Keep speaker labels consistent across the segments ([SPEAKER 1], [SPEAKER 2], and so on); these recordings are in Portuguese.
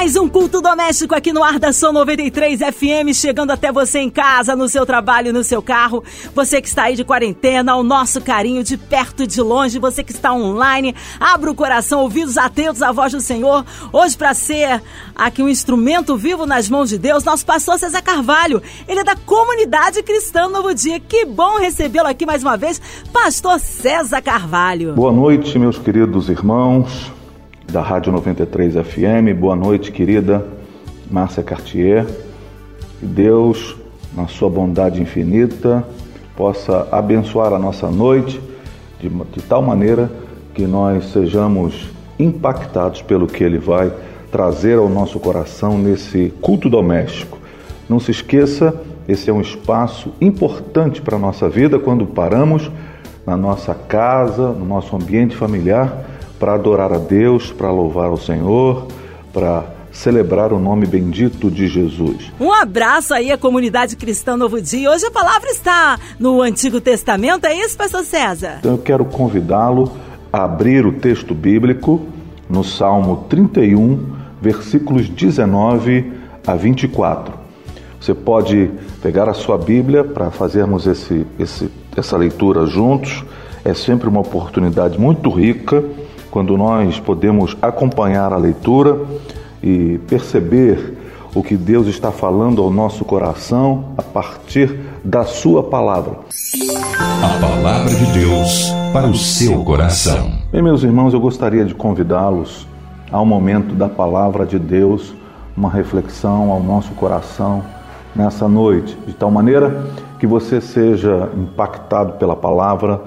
[SPEAKER 1] mais um culto doméstico aqui no Ar da Som 93 FM, chegando até você em casa, no seu trabalho, no seu carro. Você que está aí de quarentena, o nosso carinho de perto e de longe. Você que está online, abra o coração, ouvidos atentos à voz do Senhor. Hoje, para ser aqui um instrumento vivo nas mãos de Deus, nosso pastor César Carvalho. Ele é da comunidade cristã Novo Dia. Que bom recebê-lo aqui mais uma vez, pastor César Carvalho.
[SPEAKER 2] Boa noite, meus queridos irmãos da Rádio 93 FM. Boa noite, querida Márcia Cartier. Que Deus, na sua bondade infinita, possa abençoar a nossa noite de, de tal maneira que nós sejamos impactados pelo que Ele vai trazer ao nosso coração nesse culto doméstico. Não se esqueça, esse é um espaço importante para a nossa vida quando paramos na nossa casa, no nosso ambiente familiar para adorar a Deus, para louvar o Senhor, para celebrar o nome bendito de Jesus.
[SPEAKER 1] Um abraço aí à comunidade cristã Novo Dia. Hoje a palavra está no Antigo Testamento, é isso, pastor César?
[SPEAKER 2] Então eu quero convidá-lo a abrir o texto bíblico no Salmo 31, versículos 19 a 24. Você pode pegar a sua Bíblia para fazermos esse, esse, essa leitura juntos. É sempre uma oportunidade muito rica quando nós podemos acompanhar a leitura e perceber o que Deus está falando ao nosso coração a partir da Sua palavra.
[SPEAKER 3] A palavra de Deus para o seu coração.
[SPEAKER 2] Bem, meus irmãos, eu gostaria de convidá-los ao momento da palavra de Deus, uma reflexão ao nosso coração nessa noite, de tal maneira que você seja impactado pela palavra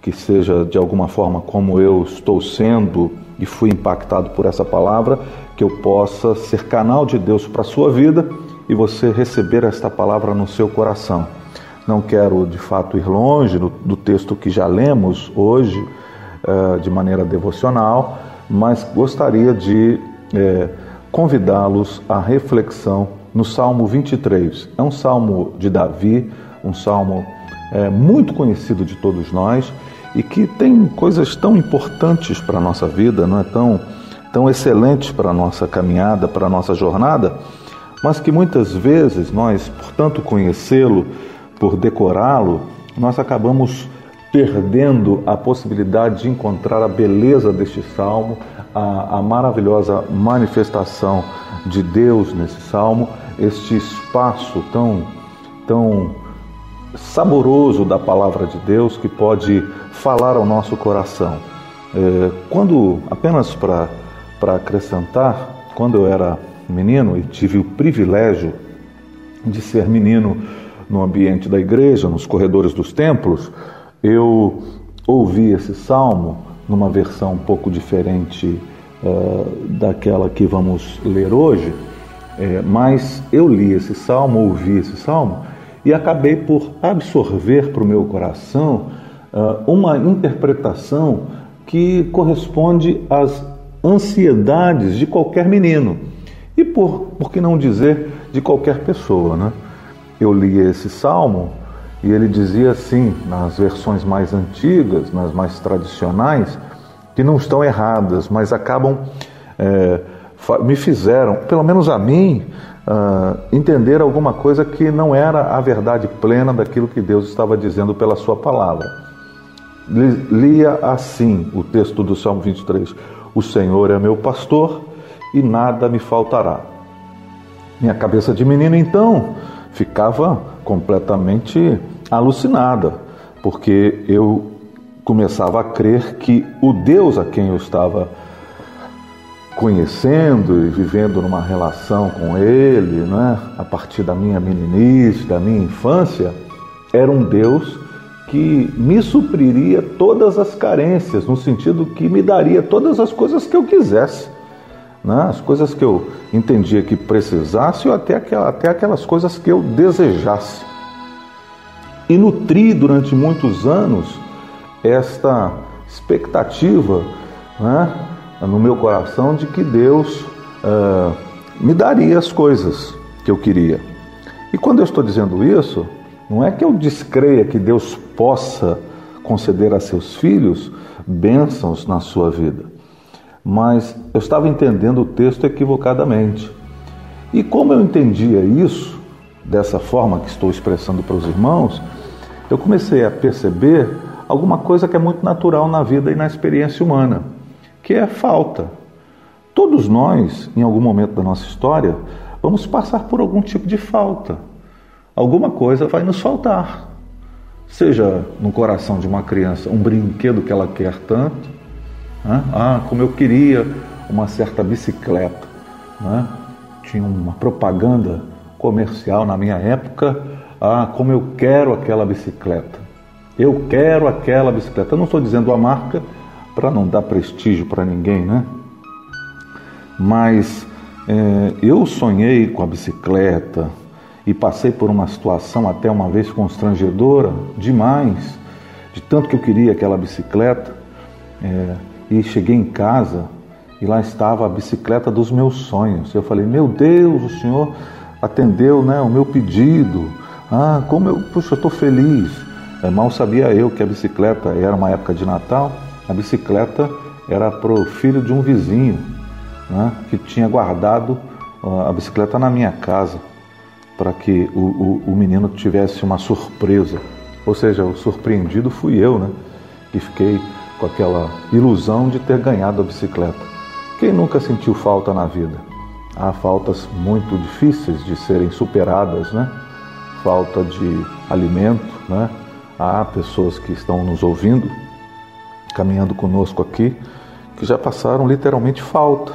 [SPEAKER 2] que seja de alguma forma como eu estou sendo e fui impactado por essa palavra, que eu possa ser canal de Deus para a sua vida e você receber esta palavra no seu coração. Não quero de fato ir longe do, texto que já lemos hoje uh, de maneira devocional, mas gostaria de uh, convidá-los à reflexão no Salmo 23. É um salmo de Davi, um salmo é, muito conhecido de todos nós e que tem coisas tão importantes para a nossa vida, não é tão, tão excelentes para a nossa caminhada, para a nossa jornada, mas que muitas vezes nós, por tanto conhecê-lo, por decorá-lo, nós acabamos perdendo a possibilidade de encontrar a beleza deste salmo, a, a maravilhosa manifestação de Deus nesse salmo, este espaço tão, tão saboroso da palavra de Deus que pode falar ao nosso coração. É, quando, apenas para acrescentar, quando eu era menino e tive o privilégio de ser menino no ambiente da igreja, nos corredores dos templos, eu ouvi esse salmo numa versão um pouco diferente uh, daquela que vamos ler hoje, é, mas eu li esse salmo, ouvi esse salmo e acabei por absorver para o meu coração uh, uma interpretação que corresponde às ansiedades de qualquer menino e por, por que não dizer de qualquer pessoa, né? Eu li esse salmo e ele dizia assim, nas versões mais antigas, nas mais tradicionais, que não estão erradas, mas acabam, é, me fizeram, pelo menos a mim, uh, entender alguma coisa que não era a verdade plena daquilo que Deus estava dizendo pela Sua palavra. Lia assim o texto do Salmo 23: O Senhor é meu pastor e nada me faltará. Minha cabeça de menino então ficava completamente alucinada, porque eu começava a crer que o Deus a quem eu estava conhecendo e vivendo numa relação com ele, né, a partir da minha meninice, da minha infância, era um Deus que me supriria todas as carências, no sentido que me daria todas as coisas que eu quisesse. Né? As coisas que eu entendia que precisasse ou até, até aquelas coisas que eu desejasse. E nutri durante muitos anos esta expectativa né? No meu coração de que Deus uh, me daria as coisas que eu queria. E quando eu estou dizendo isso, não é que eu descreia que Deus possa conceder a seus filhos bênçãos na sua vida, mas eu estava entendendo o texto equivocadamente. E como eu entendia isso, dessa forma que estou expressando para os irmãos, eu comecei a perceber alguma coisa que é muito natural na vida e na experiência humana, que é falta. Todos nós, em algum momento da nossa história, vamos passar por algum tipo de falta. Alguma coisa vai nos faltar. Seja no coração de uma criança um brinquedo que ela quer tanto, né? ah, como eu queria uma certa bicicleta. Né? Tinha uma propaganda comercial na minha época, ah, como eu quero aquela bicicleta. Eu quero aquela bicicleta. Eu não estou dizendo a marca para não dar prestígio para ninguém, né? Mas é, eu sonhei com a bicicleta e passei por uma situação até uma vez constrangedora demais, de tanto que eu queria aquela bicicleta. É, e cheguei em casa e lá estava a bicicleta dos meus sonhos. Eu falei: Meu Deus, o Senhor atendeu né, o meu pedido. Ah, como eu, puxa, estou feliz. É, mal sabia eu que a bicicleta era uma época de Natal, a bicicleta era para o filho de um vizinho né, que tinha guardado a bicicleta na minha casa para que o, o, o, menino tivesse uma surpresa. Ou seja, o surpreendido fui eu, né? Que fiquei com aquela ilusão de ter ganhado a bicicleta. Quem nunca sentiu falta na vida? Há faltas muito difíceis de serem superadas, né? Falta de alimento, né? Há pessoas que estão nos ouvindo, caminhando conosco aqui, que já passaram literalmente falta.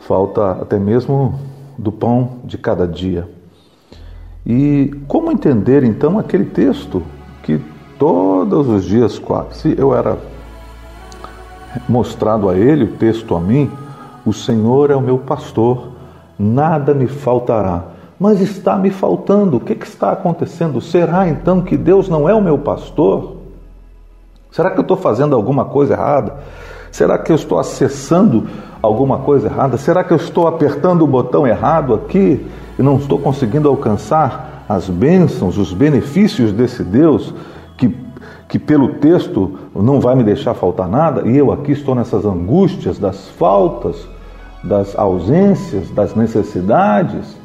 [SPEAKER 2] Falta até mesmo do pão de cada dia. E como entender então aquele texto que todos os dias, quase, se eu era mostrado a ele, o texto a mim, o Senhor é o meu pastor, nada me faltará. Mas está me faltando, o que, que está acontecendo? Será então que Deus não é o meu pastor? Será que eu estou fazendo alguma coisa errada? Será que eu estou acessando alguma coisa errada? Será que eu estou apertando o botão errado aqui e não estou conseguindo alcançar as bênçãos, os benefícios desse Deus que, que pelo texto não vai me deixar faltar nada? E eu aqui estou nessas angústias das faltas, das ausências, das necessidades.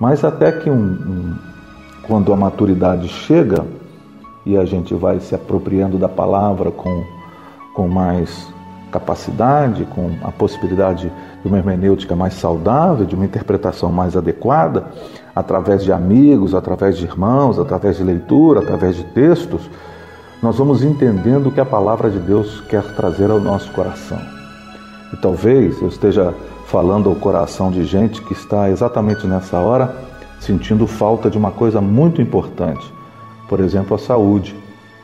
[SPEAKER 2] Mas até que um, um, quando a maturidade chega e a gente vai se apropriando da palavra com com mais capacidade, com a possibilidade de uma hermenêutica mais saudável, de uma interpretação mais adequada, através de amigos, através de irmãos, através de leitura, através de textos, nós vamos entendendo o que a palavra de Deus quer trazer ao nosso coração. E talvez eu esteja falando ao coração de gente que está exatamente nessa hora sentindo falta de uma coisa muito importante, por exemplo, a saúde.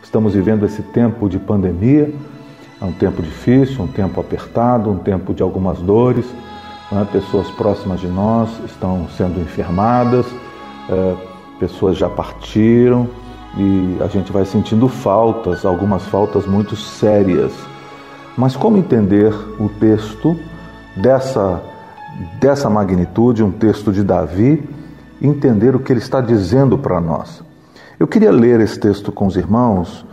[SPEAKER 2] Estamos vivendo esse tempo de pandemia, é um tempo difícil, um tempo apertado, um tempo de algumas dores. Né? Pessoas próximas de nós estão sendo enfermadas, é, pessoas já partiram e a gente vai sentindo faltas, algumas faltas muito sérias. Mas como entender o texto dessa, dessa magnitude, um texto de Davi, entender o que ele está dizendo para nós? Eu queria ler esse texto com os irmãos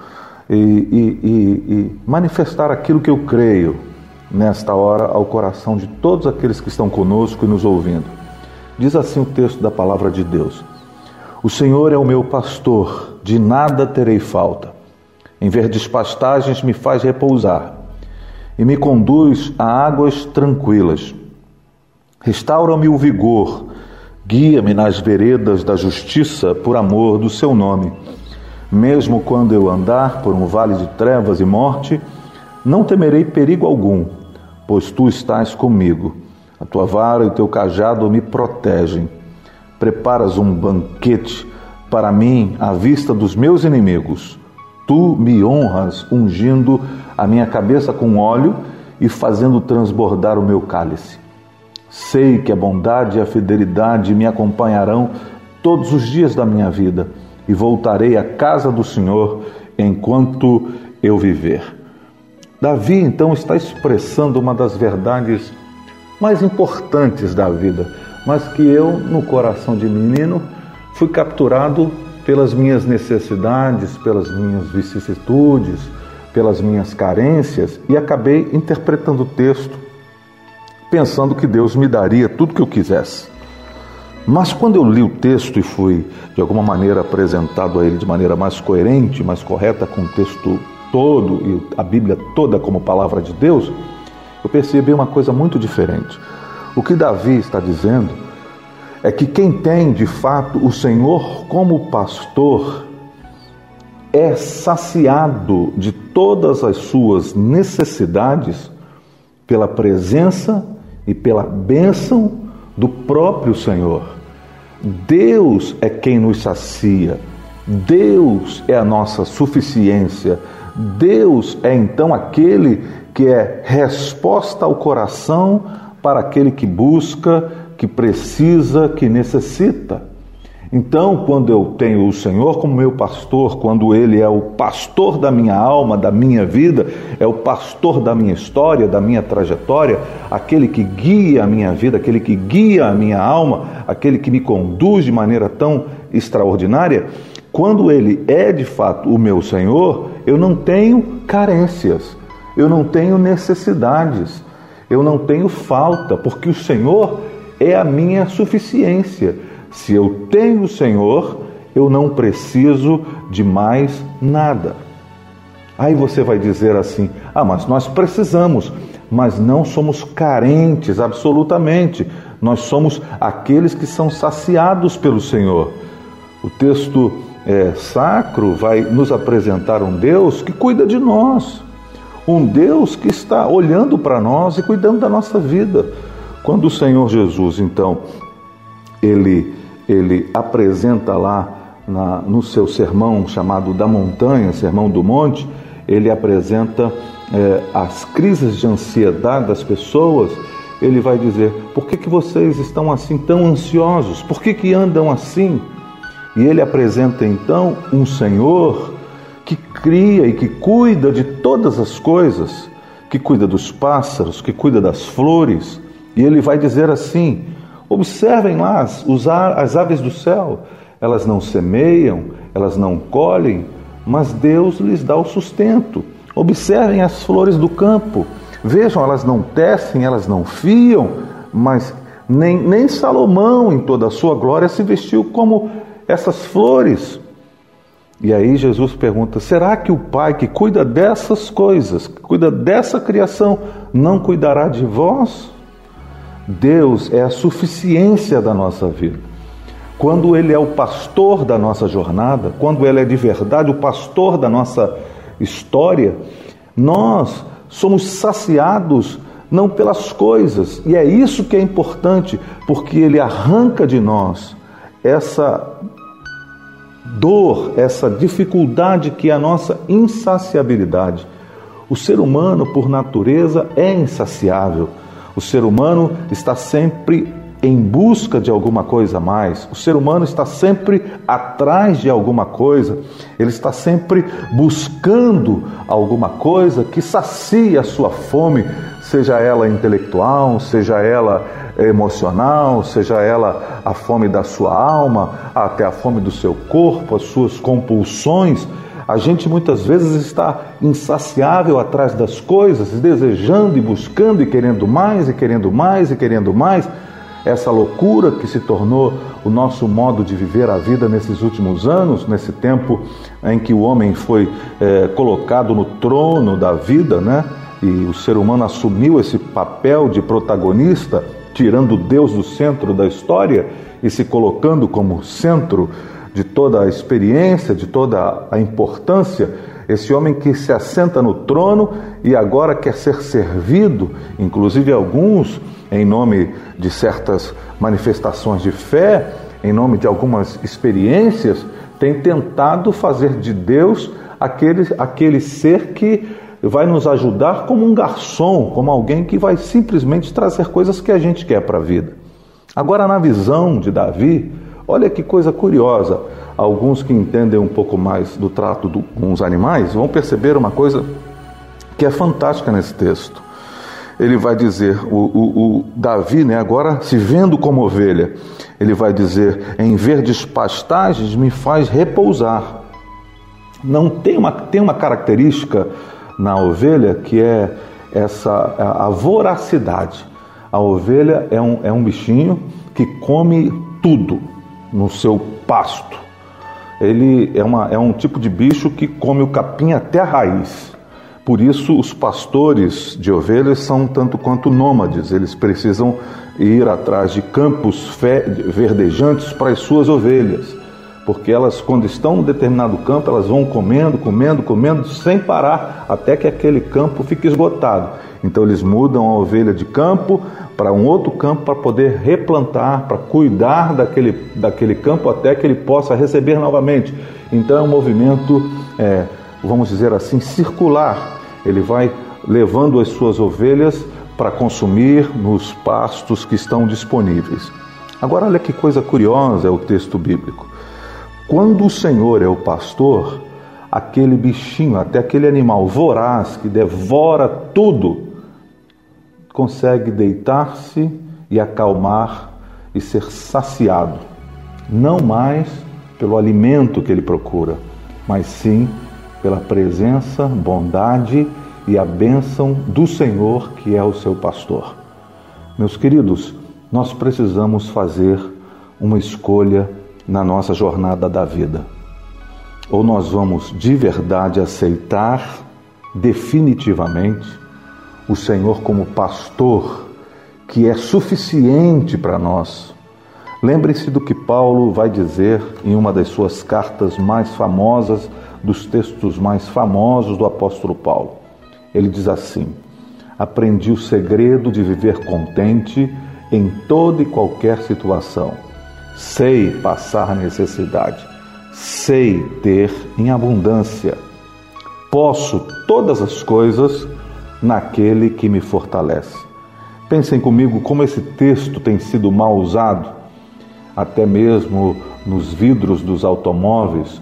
[SPEAKER 2] e, e, e, manifestar aquilo que eu creio nesta hora ao coração de todos aqueles que estão conosco e nos ouvindo. Diz assim o texto da palavra de Deus: O Senhor é o meu pastor, de nada terei falta. Em verdes pastagens me faz repousar e me conduz a águas tranquilas. Restaura-me o vigor, guia-me nas veredas da justiça por amor do seu nome. Mesmo quando eu andar por um vale de trevas e morte, não temerei perigo algum, pois tu estás comigo. A tua vara e o teu cajado me protegem. Preparas um banquete para mim à vista dos meus inimigos. Tu me honras ungindo a minha cabeça com óleo e fazendo transbordar o meu cálice. Sei que a bondade e a fidelidade me acompanharão todos os dias da minha vida e voltarei à casa do Senhor enquanto eu viver. Davi então está expressando uma das verdades mais importantes da vida, mas que eu, no coração de menino, fui capturado pelas minhas necessidades, pelas minhas vicissitudes, pelas minhas carências e acabei interpretando o texto pensando que Deus me daria tudo que eu quisesse. Mas quando eu li o texto e fui de alguma maneira apresentado a ele de maneira mais coerente, mais correta com o texto todo e a Bíblia toda como palavra de Deus, eu percebi uma coisa muito diferente. O que Davi está dizendo é que quem tem de fato o Senhor como pastor é saciado de todas as suas necessidades pela presença e pela bênção do próprio Senhor. Deus é quem nos sacia, Deus é a nossa suficiência, Deus é então aquele que é resposta ao coração para aquele que busca, que precisa, que necessita. Então, quando eu tenho o Senhor como meu pastor, quando Ele é o pastor da minha alma, da minha vida, é o pastor da minha história, da minha trajetória, aquele que guia a minha vida, aquele que guia a minha alma, aquele que me conduz de maneira tão extraordinária, quando Ele é de fato o meu Senhor, eu não tenho carências, eu não tenho necessidades, eu não tenho falta, porque o Senhor é a minha suficiência. Se eu tenho o Senhor, eu não preciso de mais nada. Aí você vai dizer assim: ah, mas nós precisamos, mas não somos carentes absolutamente. Nós somos aqueles que são saciados pelo Senhor. O texto é, sacro vai nos apresentar um Deus que cuida de nós, um Deus que está olhando para nós e cuidando da nossa vida. Quando o Senhor Jesus, então, ele, ele apresenta lá na, no seu sermão chamado da montanha, sermão do monte, ele apresenta é, as crises de ansiedade das pessoas. Ele vai dizer: por que, que vocês estão assim tão ansiosos? Por que, que andam assim? E ele apresenta então um Senhor que cria e que cuida de todas as coisas, que cuida dos pássaros, que cuida das flores. E ele vai dizer assim: observem lá as, as aves do céu, elas não semeiam, elas não colhem, mas Deus lhes dá o sustento. Observem as flores do campo, vejam, elas não tecem, elas não fiam, mas nem, nem Salomão, em toda a sua glória, se vestiu como essas flores. E aí Jesus pergunta: será que o Pai que cuida dessas coisas, que cuida dessa criação, não cuidará de vós? Deus é a suficiência da nossa vida. Quando Ele é o pastor da nossa jornada, quando Ele é de verdade o pastor da nossa história, nós somos saciados não pelas coisas, e é isso que é importante, porque Ele arranca de nós essa dor, essa dificuldade que é a nossa insaciabilidade. O ser humano, por natureza, é insaciável. O ser humano está sempre em busca de alguma coisa a mais. O ser humano está sempre atrás de alguma coisa. Ele está sempre buscando alguma coisa que sacie a sua fome, seja ela intelectual, seja ela emocional, seja ela a fome da sua alma, até a fome do seu corpo, as suas compulsões. A gente muitas vezes está insaciável atrás das coisas, desejando e buscando e querendo mais e querendo mais e querendo mais. Essa loucura que se tornou o nosso modo de viver a vida nesses últimos anos, nesse tempo em que o homem foi é, colocado no trono da vida, né? E o ser humano assumiu esse papel de protagonista tirando Deus do centro da história e se colocando como centro de toda a experiência, de toda a importância, esse homem que se assenta no trono e agora quer ser servido, inclusive alguns, em nome de certas manifestações de fé, em nome de algumas experiências, tem tentado fazer de Deus aquele, aquele ser que vai nos ajudar como um garçom, como alguém que vai simplesmente trazer coisas que a gente quer para a vida. Agora, na visão de Davi, olha que coisa curiosa. Alguns que entendem um pouco mais do trato do, com os animais vão perceber uma coisa que é fantástica nesse texto. ele vai dizer, o, o, o, Davi, né, agora se vendo como ovelha, ele vai dizer: em verdes pastagens me faz repousar. Não tem uma, tem uma característica na ovelha que é essa a voracidade. A ovelha é um, é um bichinho que come tudo no seu pasto. Ele é, uma, é um tipo de bicho que come o capim até a raiz. Por isso, os pastores de ovelhas são tanto quanto nômades, eles precisam ir atrás de campos verdejantes para as suas ovelhas, porque elas, quando estão em determinado campo, elas vão comendo, comendo, comendo, sem parar, até que aquele campo fique esgotado. Então, eles mudam a ovelha de campo para um outro campo para poder replantar, para cuidar daquele, daquele campo até que ele possa receber novamente. Então, é um movimento, é, vamos dizer assim, circular ele vai levando as suas ovelhas para consumir nos pastos que estão disponíveis. Agora, olha que coisa curiosa é o texto bíblico. Quando o Senhor é o pastor, aquele bichinho, até aquele animal voraz que devora tudo, consegue deitar-se e acalmar e ser saciado, não mais pelo alimento que ele procura, mas sim pela presença, bondade e a bênção do Senhor, que é o seu pastor. Meus queridos, nós precisamos fazer uma escolha na nossa jornada da vida. Ou nós vamos de verdade aceitar definitivamente o Senhor como pastor, que é suficiente para nós. Lembre-se do que Paulo vai dizer em uma das suas cartas mais famosas dos textos mais famosos do apóstolo Paulo. Ele diz assim: Aprendi o segredo de viver contente em toda e qualquer situação. Sei passar necessidade, sei ter em abundância. Posso todas as coisas naquele que me fortalece. Pensem comigo como esse texto tem sido mal usado, até mesmo nos vidros dos automóveis,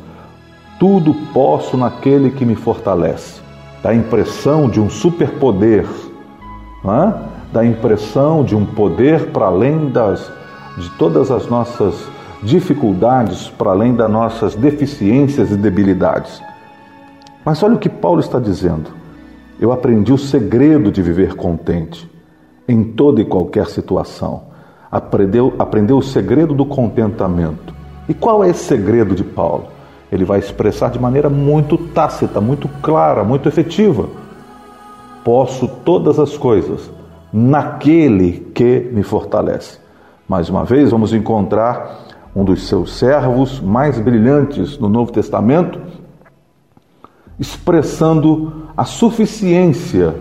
[SPEAKER 2] tudo posso naquele que me fortalece. Dá a impressão de um superpoder, é? dá a impressão de um poder para além das, de todas as nossas dificuldades, para além das nossas deficiências e debilidades. Mas olha o que Paulo está dizendo. Eu aprendi o segredo de viver contente em toda e qualquer situação. Aprendeu, aprendeu o segredo do contentamento. E qual é esse segredo de Paulo? ele vai expressar de maneira muito tácita, muito clara, muito efetiva. Posso todas as coisas naquele que me fortalece. Mais uma vez, vamos encontrar um dos seus servos mais brilhantes no Novo Testamento, expressando a suficiência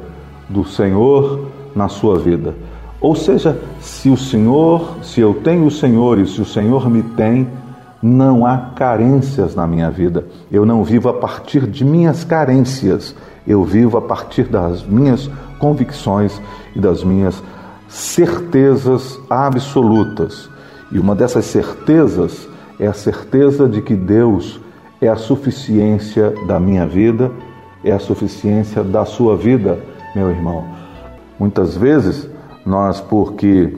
[SPEAKER 2] do Senhor na sua vida. Ou seja, se o Senhor, se eu tenho o Senhor e se o Senhor me tem, não há carências na minha vida. Eu não vivo a partir de minhas carências. Eu vivo a partir das minhas convicções e das minhas certezas absolutas. E uma dessas certezas é a certeza de que Deus é a suficiência da minha vida, é a suficiência da sua vida, meu irmão. Muitas vezes nós, porque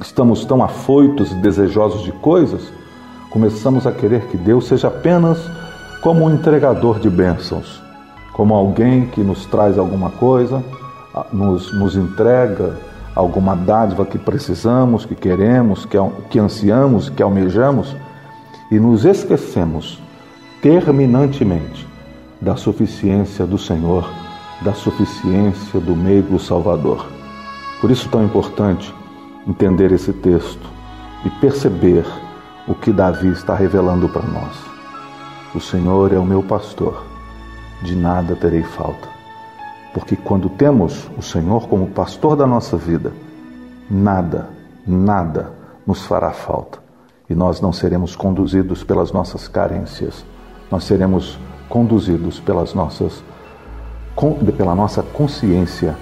[SPEAKER 2] estamos tão afoitos e desejosos de coisas, começamos a querer que Deus seja apenas como um entregador de bênçãos, como alguém que nos traz alguma coisa, nos, nos entrega alguma dádiva que precisamos, que queremos, que, que ansiamos, que almejamos, e nos esquecemos terminantemente da suficiência do Senhor, da suficiência do meio Salvador. Por isso tão importante entender esse texto e perceber o que Davi está revelando para nós. O Senhor é o meu pastor, de nada terei falta. Porque quando temos o Senhor como pastor da nossa vida, nada, nada nos fará falta. E nós não seremos conduzidos pelas nossas carências, nós seremos conduzidos pelas nossas, pela nossa consciência,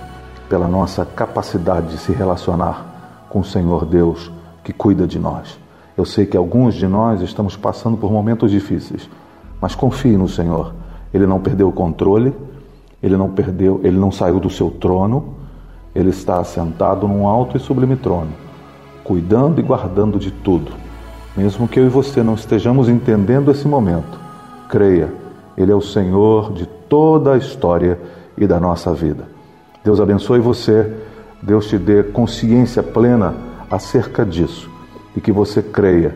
[SPEAKER 2] pela nossa capacidade de se relacionar com o Senhor Deus que cuida de nós. Eu sei que alguns de nós estamos passando por momentos difíceis, mas confie no Senhor. Ele não perdeu o controle, ele não perdeu, ele não saiu do seu trono, Ele está assentado num alto e sublime trono, cuidando e guardando de tudo. Mesmo que eu e você não estejamos entendendo esse momento, creia, Ele é o Senhor de toda a história e da nossa vida. Deus abençoe você, Deus te dê consciência plena acerca disso e que você creia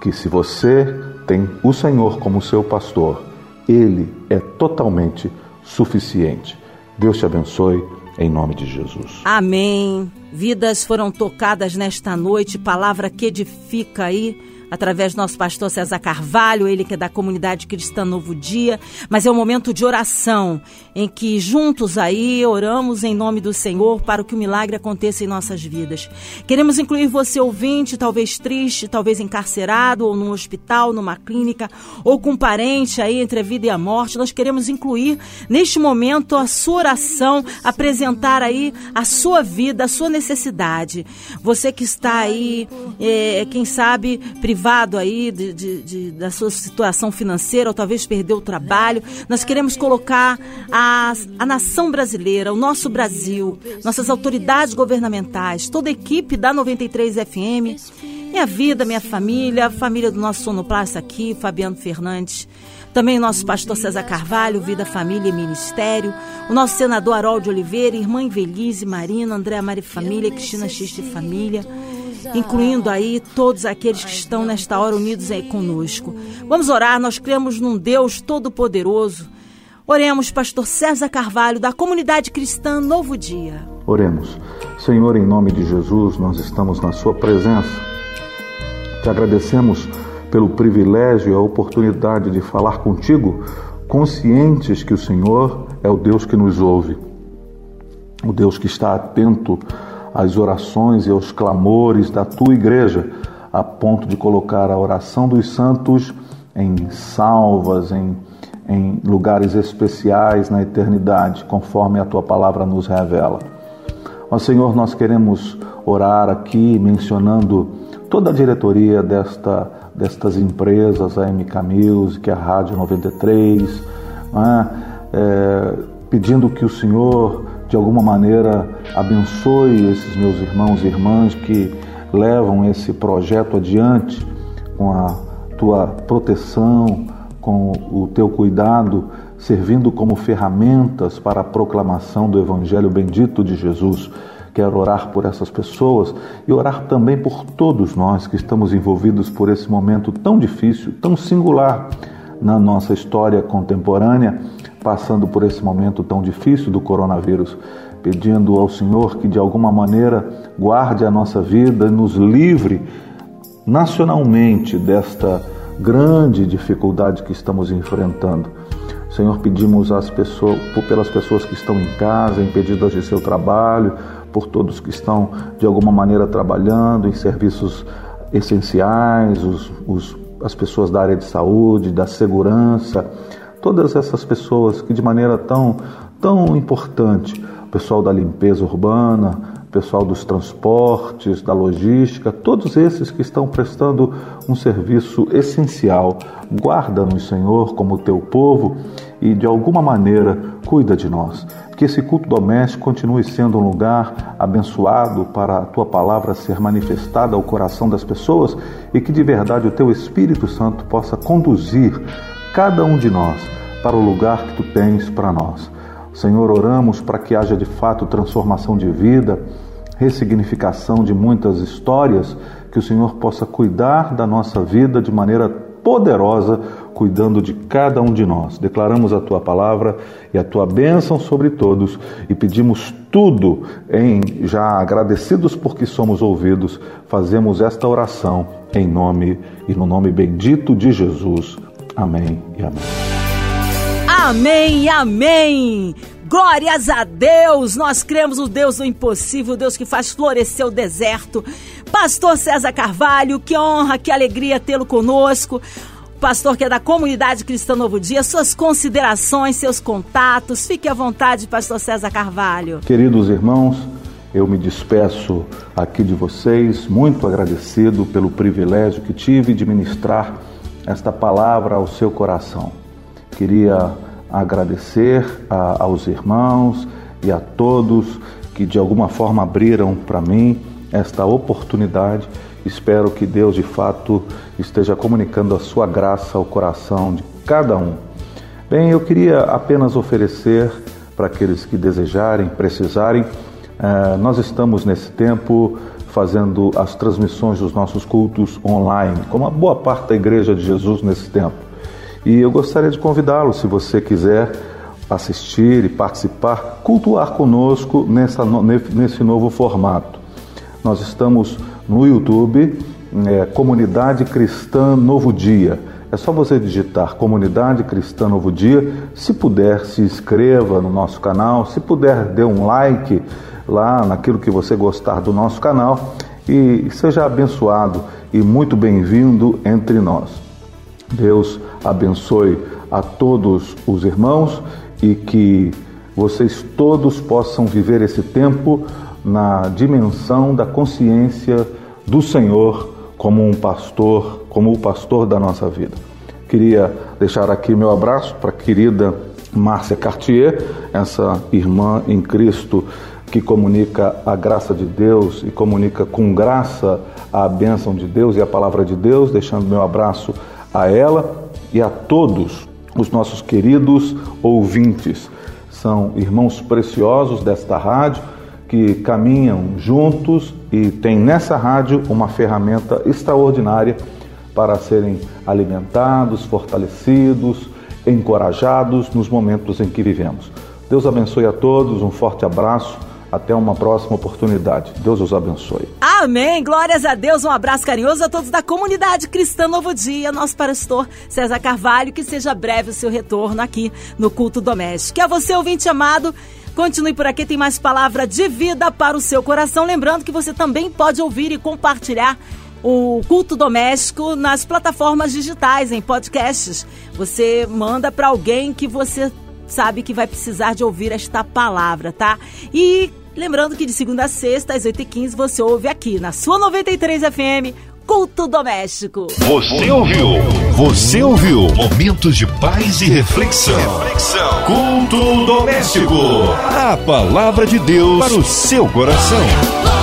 [SPEAKER 2] que se você tem o Senhor como seu pastor, Ele é totalmente suficiente. Deus te abençoe em nome de Jesus.
[SPEAKER 1] Amém. Vidas foram tocadas nesta noite, palavra que edifica aí através do nosso pastor César Carvalho, ele que é da comunidade cristã Novo Dia, mas é um momento de oração em que juntos aí oramos em nome do Senhor para que o milagre aconteça em nossas vidas. Queremos incluir você ouvinte, talvez triste, talvez encarcerado ou num hospital, numa clínica ou com um parente aí entre a vida e a morte. Nós queremos incluir neste momento a sua oração, apresentar aí a sua vida, a sua necessidade. Você que está aí, é, quem sabe, privado privado aí de, de, de, da sua situação financeira ou talvez perdeu o trabalho. Nós queremos colocar a, a nação brasileira, o nosso Brasil, nossas autoridades governamentais, toda a equipe da 93 FM, minha vida, minha família, a família do nosso sonoplasta aqui, Fabiano Fernandes. Também o nosso pastor César Carvalho, Vida, Família e Ministério. O nosso senador Harold Oliveira, irmã Invelise, Marina, Andréa Mari Família, Cristina Xiste Família incluindo aí todos aqueles que estão nesta hora unidos conosco. Vamos orar, nós cremos num Deus todo-poderoso. Oremos, pastor César Carvalho, da comunidade cristã Novo Dia.
[SPEAKER 2] Oremos. Senhor, em nome de Jesus, nós estamos na Sua presença. Te agradecemos pelo privilégio e a oportunidade de falar contigo, conscientes que o Senhor é o Deus que nos ouve, o Deus que está atento às orações e aos clamores da tua igreja, a ponto de colocar a oração dos santos em salvas, em, em lugares especiais na eternidade, conforme a tua palavra nos revela. Ó Senhor, nós queremos orar aqui mencionando toda a diretoria desta, destas empresas, a MK Music, a Rádio 93, né? é, pedindo que o Senhor de alguma maneira abençoe esses meus irmãos e irmãs que levam esse projeto adiante com a tua proteção, com o teu cuidado, servindo como ferramentas para a proclamação do Evangelho bendito de Jesus. Quero orar por essas pessoas e orar também por todos nós que estamos envolvidos por esse momento tão difícil, tão singular na nossa história contemporânea passando por esse momento tão difícil do coronavírus, pedindo ao Senhor que de alguma maneira guarde a nossa vida e nos livre nacionalmente desta grande dificuldade que estamos enfrentando. Senhor, pedimos às pessoas, pelas pessoas que estão em casa, impedidas de seu trabalho, por todos que estão de alguma maneira trabalhando em serviços essenciais, os, os, as pessoas da área de saúde, da segurança, todas essas pessoas que de maneira tão, tão importante, o pessoal da limpeza urbana, o pessoal dos transportes, da logística, todos esses que estão prestando um serviço essencial. Guarda-nos, Senhor, como teu povo e de alguma maneira cuida de nós. Que esse culto doméstico continue sendo um lugar abençoado para a tua palavra ser manifestada ao coração das pessoas e que de verdade o teu Espírito Santo possa conduzir cada um de nós para o lugar que tu tens para nós. Senhor, oramos para que haja de fato transformação de vida, ressignificação de muitas histórias, que o Senhor possa cuidar da nossa vida de maneira poderosa, cuidando de cada um de nós. Declaramos a tua palavra e a tua bênção sobre todos e pedimos tudo em já agradecidos porque somos ouvidos. Fazemos esta oração em nome e no nome bendito de Jesus. Amém e amém.
[SPEAKER 1] Amém e amém. Glórias a Deus! Nós cremos no Deus do impossível, o Deus que faz florescer o deserto. Pastor César Carvalho, que honra, que alegria tê-lo conosco. Pastor que é da comunidade Cristã Novo Dia, suas considerações, seus contatos. Fique à vontade, Pastor César Carvalho.
[SPEAKER 2] Queridos irmãos, eu me despeço aqui de vocês, muito agradecido pelo privilégio que tive de ministrar esta palavra ao seu coração. Queria agradecer a, aos irmãos e a todos que de alguma forma abriram para mim esta oportunidade. Espero que Deus de fato esteja comunicando a sua graça ao coração de cada um. Bem, eu queria apenas oferecer para aqueles que desejarem, precisarem, eh, nós estamos nesse tempo fazendo as transmissões dos nossos cultos online, como a boa parte da Igreja de Jesus nesse tempo. E eu gostaria de convidá-lo, se você quiser assistir e participar, cultuar conosco nessa, nesse novo formato. Nós estamos no YouTube, é, Comunidade Cristã Novo Dia. É só você digitar Comunidade Cristã Novo Dia. Se puder, se inscreva no nosso canal. Se puder, dê um like lá naquilo que você gostar do nosso canal e seja abençoado e muito bem-vindo entre nós. Deus abençoe a todos os irmãos e que vocês todos possam viver esse tempo na dimensão da consciência do Senhor como um pastor, como o pastor da nossa vida. Queria deixar aqui meu abraço para a querida Márcia Cartier, essa irmã em Cristo que comunica a graça de Deus e comunica com graça a bênção de Deus e a palavra de Deus, deixando meu abraço a ela e a todos os nossos queridos ouvintes. São irmãos preciosos desta rádio que caminham juntos e tem nessa rádio uma ferramenta extraordinária para serem alimentados, fortalecidos, encorajados nos momentos em que vivemos. Deus abençoe a todos, um forte abraço até uma próxima oportunidade. Deus os abençoe.
[SPEAKER 1] Amém. Glórias a Deus. Um abraço carinhoso a todos da comunidade Cristã Novo Dia. Nosso pastor César Carvalho. Que seja breve o seu retorno aqui no culto doméstico. E a você, ouvinte amado. Continue por aqui, tem mais palavra de vida para o seu coração. Lembrando que você também pode ouvir e compartilhar o culto doméstico nas plataformas digitais, em podcasts. Você manda para alguém que você sabe que vai precisar de ouvir esta palavra, tá? E lembrando que de segunda a sexta, às 8h15, você ouve aqui na sua 93 FM. Culto Doméstico.
[SPEAKER 3] Você ouviu? Você ouviu? Momentos de paz e reflexão. reflexão. Culto Doméstico. A palavra de Deus para o seu coração.